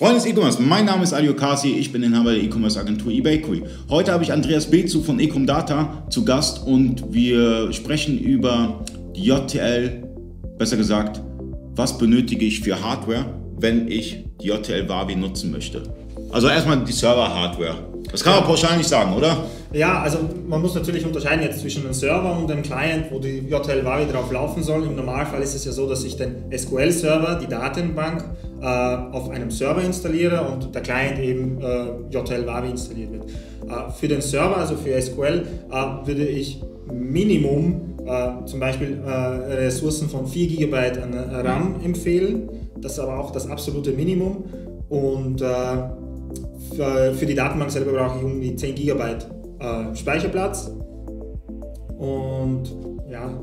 Freunde des E-Commerce, mein Name ist Alio Kasi, ich bin Inhaber der E-Commerce Agentur eBakery. Heute habe ich Andreas Bezu von Ecomdata zu Gast und wir sprechen über die JTL, besser gesagt, was benötige ich für Hardware, wenn ich die JTL Wavi nutzen möchte. Also erstmal die Server-Hardware. Das kann man pauschal nicht sagen, oder? Ja, also man muss natürlich unterscheiden jetzt zwischen einem Server und einem Client, wo die JTL Wavi drauf laufen soll. Im Normalfall ist es ja so, dass ich den SQL-Server, die Datenbank, äh, auf einem Server installiere und der Client eben äh, JTL Wavi installiert wird. Äh, für den Server, also für SQL, äh, würde ich Minimum äh, zum Beispiel äh, Ressourcen von 4 GB an RAM empfehlen. Das ist aber auch das absolute Minimum. Und für, für die Datenbank selber brauche ich um die 10 GB äh, Speicherplatz und ja,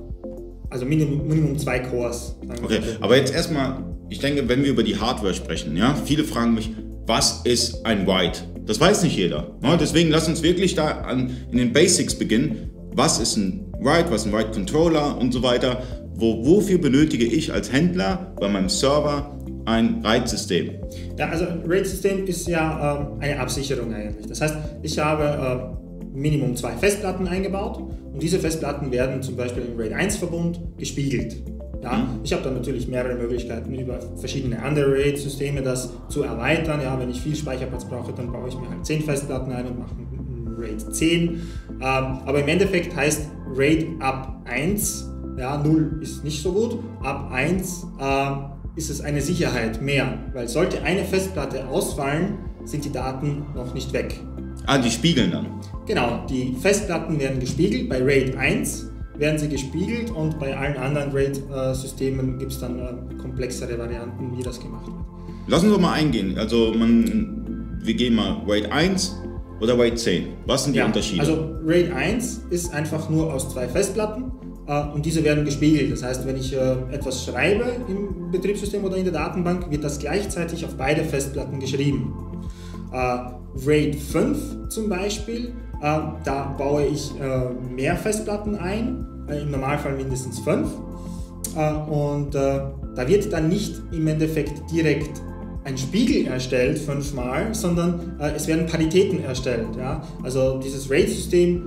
also Minimum, Minimum zwei Cores. Okay, aber jetzt erstmal, ich denke, wenn wir über die Hardware sprechen, ja, viele fragen mich, was ist ein Write? Das weiß nicht jeder. Ne? Deswegen lass uns wirklich da an, in den Basics beginnen. Was ist ein Write, was ist ein Write Controller und so weiter? Wo, wofür benötige ich als Händler bei meinem Server ein RAID-System? Ja, also ein RAID-System ist ja äh, eine Absicherung eigentlich. Das heißt, ich habe äh, Minimum zwei Festplatten eingebaut und diese Festplatten werden zum Beispiel im RAID 1-Verbund gespiegelt. Ja, mhm. Ich habe dann natürlich mehrere Möglichkeiten über verschiedene andere RAID-Systeme das zu erweitern. Ja, wenn ich viel Speicherplatz brauche, dann baue ich mir halt 10 Festplatten ein und mache ein RAID 10. Ähm, aber im Endeffekt heißt RAID ab 1, ja, 0 ist nicht so gut, ab 1 äh, ist es eine Sicherheit mehr, weil sollte eine Festplatte ausfallen, sind die Daten noch nicht weg. Ah, die spiegeln dann? Genau, die Festplatten werden gespiegelt. Bei RAID 1 werden sie gespiegelt und bei allen anderen RAID-Systemen gibt es dann äh, komplexere Varianten, wie das gemacht wird. Lass uns doch mal eingehen. Also man, wir gehen mal RAID 1 oder RAID 10. Was sind die ja, Unterschiede? Also RAID 1 ist einfach nur aus zwei Festplatten äh, und diese werden gespiegelt. Das heißt, wenn ich äh, etwas schreibe im Betriebssystem oder in der Datenbank, wird das gleichzeitig auf beide Festplatten geschrieben. Äh, RAID 5 zum Beispiel, da baue ich mehr Festplatten ein, im Normalfall mindestens 5. Und da wird dann nicht im Endeffekt direkt ein Spiegel erstellt fünfmal, sondern es werden Paritäten erstellt. Also dieses RAID-System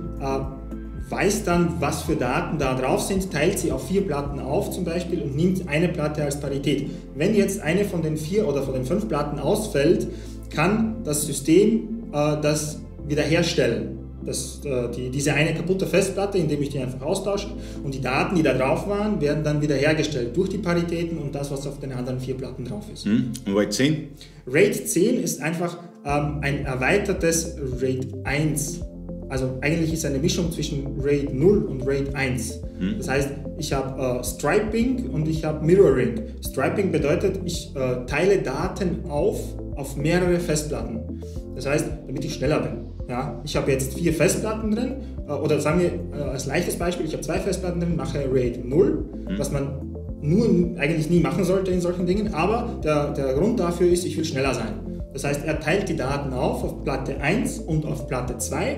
weiß dann, was für Daten da drauf sind, teilt sie auf vier Platten auf zum Beispiel und nimmt eine Platte als Parität. Wenn jetzt eine von den vier oder von den fünf Platten ausfällt, kann das System äh, das wiederherstellen. Das, äh, die, diese eine kaputte Festplatte, indem ich die einfach austausche und die Daten, die da drauf waren, werden dann wiederhergestellt durch die Paritäten und das, was auf den anderen vier Platten drauf ist. Hm. Und RAID 10? RAID 10 ist einfach ähm, ein erweitertes RAID 1 also eigentlich ist eine Mischung zwischen RAID 0 und RAID 1. Hm. Das heißt, ich habe äh, Striping und ich habe Mirroring. Striping bedeutet, ich äh, teile Daten auf auf mehrere Festplatten. Das heißt, damit ich schneller bin. Ja, ich habe jetzt vier Festplatten drin, äh, oder sagen wir äh, als leichtes Beispiel, ich habe zwei Festplatten drin, mache RAID 0, hm. was man nur eigentlich nie machen sollte in solchen Dingen, aber der, der Grund dafür ist, ich will schneller sein. Das heißt, er teilt die Daten auf auf Platte 1 und auf Platte 2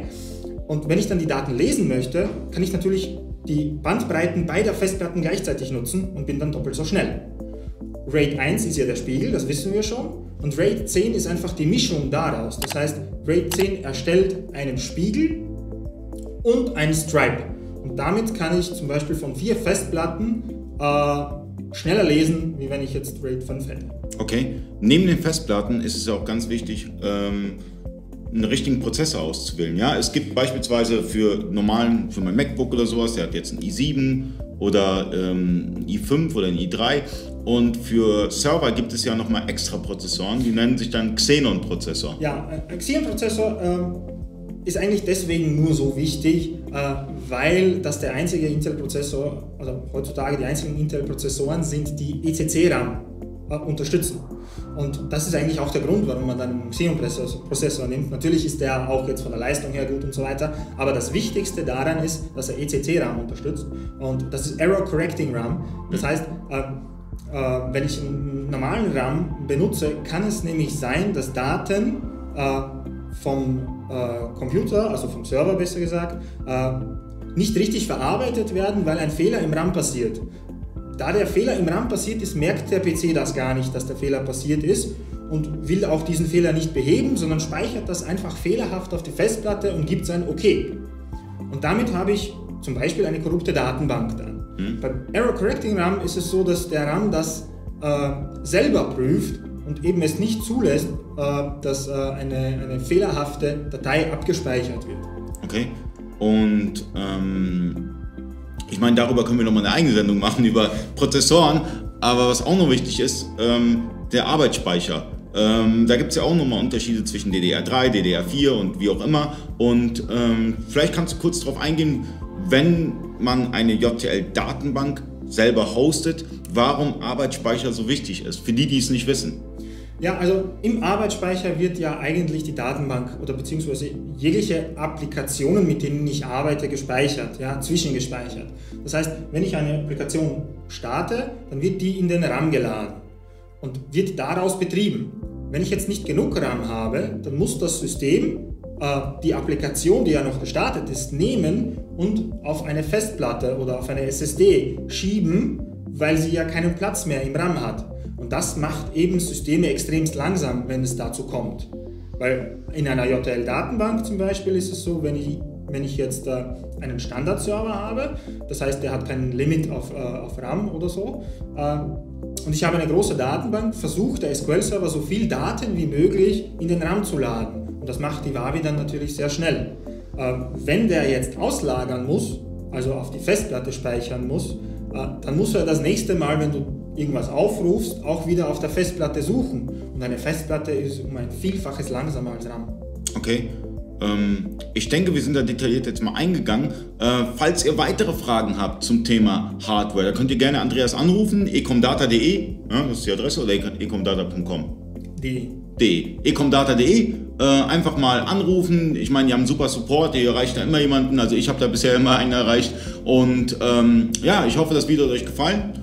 und wenn ich dann die Daten lesen möchte, kann ich natürlich die Bandbreiten beider Festplatten gleichzeitig nutzen und bin dann doppelt so schnell. RAID 1 ist ja der Spiegel, das wissen wir schon. Und RAID 10 ist einfach die Mischung daraus. Das heißt, RAID 10 erstellt einen Spiegel und einen Stripe. Und damit kann ich zum Beispiel von vier Festplatten äh, schneller lesen, wie wenn ich jetzt RAID 5 hätte. Okay, neben den Festplatten ist es auch ganz wichtig, ähm einen richtigen Prozessor auszuwählen. Ja, es gibt beispielsweise für normalen, für mein MacBook oder sowas, der hat jetzt einen i7 oder ähm, i5 oder ein i3 und für Server gibt es ja nochmal extra Prozessoren, die nennen sich dann Xenon-Prozessor. Ja, ein Xenon-Prozessor äh, ist eigentlich deswegen nur so wichtig, äh, weil das der einzige Intel-Prozessor, also heutzutage die einzigen Intel-Prozessoren sind, die ECC-RAM äh, unterstützen. Und das ist eigentlich auch der Grund, warum man dann einen Xeon-Prozessor nimmt. Natürlich ist der auch jetzt von der Leistung her gut und so weiter, aber das Wichtigste daran ist, dass er ECC-RAM unterstützt und das ist Error Correcting RAM. Das heißt, äh, äh, wenn ich einen normalen RAM benutze, kann es nämlich sein, dass Daten äh, vom äh, Computer, also vom Server besser gesagt, äh, nicht richtig verarbeitet werden, weil ein Fehler im RAM passiert. Da der Fehler im RAM passiert ist, merkt der PC das gar nicht, dass der Fehler passiert ist und will auch diesen Fehler nicht beheben, sondern speichert das einfach fehlerhaft auf die Festplatte und gibt sein OK. Und damit habe ich zum Beispiel eine korrupte Datenbank dann. Mhm. Beim Error Correcting RAM ist es so, dass der RAM das äh, selber prüft und eben es nicht zulässt, äh, dass äh, eine, eine fehlerhafte Datei abgespeichert wird. Okay. Und ähm, ich meine, darüber können wir nochmal eine eigene Sendung machen über Prozessoren. Aber was auch noch wichtig ist, ähm, der Arbeitsspeicher. Ähm, da gibt es ja auch nochmal Unterschiede zwischen DDR3, DDR4 und wie auch immer. Und ähm, vielleicht kannst du kurz darauf eingehen, wenn man eine JTL-Datenbank selber hostet, warum Arbeitsspeicher so wichtig ist, für die, die es nicht wissen. Ja, also im Arbeitsspeicher wird ja eigentlich die Datenbank oder beziehungsweise jegliche Applikationen, mit denen ich arbeite, gespeichert, ja, zwischengespeichert. Das heißt, wenn ich eine Applikation starte, dann wird die in den RAM geladen und wird daraus betrieben. Wenn ich jetzt nicht genug RAM habe, dann muss das System äh, die Applikation, die ja noch gestartet ist, nehmen und auf eine Festplatte oder auf eine SSD schieben, weil sie ja keinen Platz mehr im RAM hat. Und das macht eben Systeme extremst langsam, wenn es dazu kommt. Weil in einer JTL-Datenbank zum Beispiel ist es so, wenn ich, wenn ich jetzt äh, einen Standardserver habe, das heißt, der hat kein Limit auf, äh, auf RAM oder so, äh, und ich habe eine große Datenbank, versucht der SQL-Server so viel Daten wie möglich in den RAM zu laden. Und das macht die Wavi dann natürlich sehr schnell. Ähm, wenn der jetzt auslagern muss, also auf die Festplatte speichern muss, äh, dann muss er das nächste Mal, wenn du irgendwas aufrufst, auch wieder auf der Festplatte suchen. Und eine Festplatte ist um ein Vielfaches langsamer als RAM. Okay. Ähm, ich denke, wir sind da detailliert jetzt mal eingegangen. Äh, falls ihr weitere Fragen habt zum Thema Hardware, da könnt ihr gerne Andreas anrufen, ecomdata.de, ja, das ist die Adresse, oder ecomdata.com? Die. ecomdata.de, äh, einfach mal anrufen. Ich meine, die haben einen super Support, ihr erreicht da immer jemanden. Also ich habe da bisher immer einen erreicht. Und ähm, ja, ich hoffe, das Video hat euch gefallen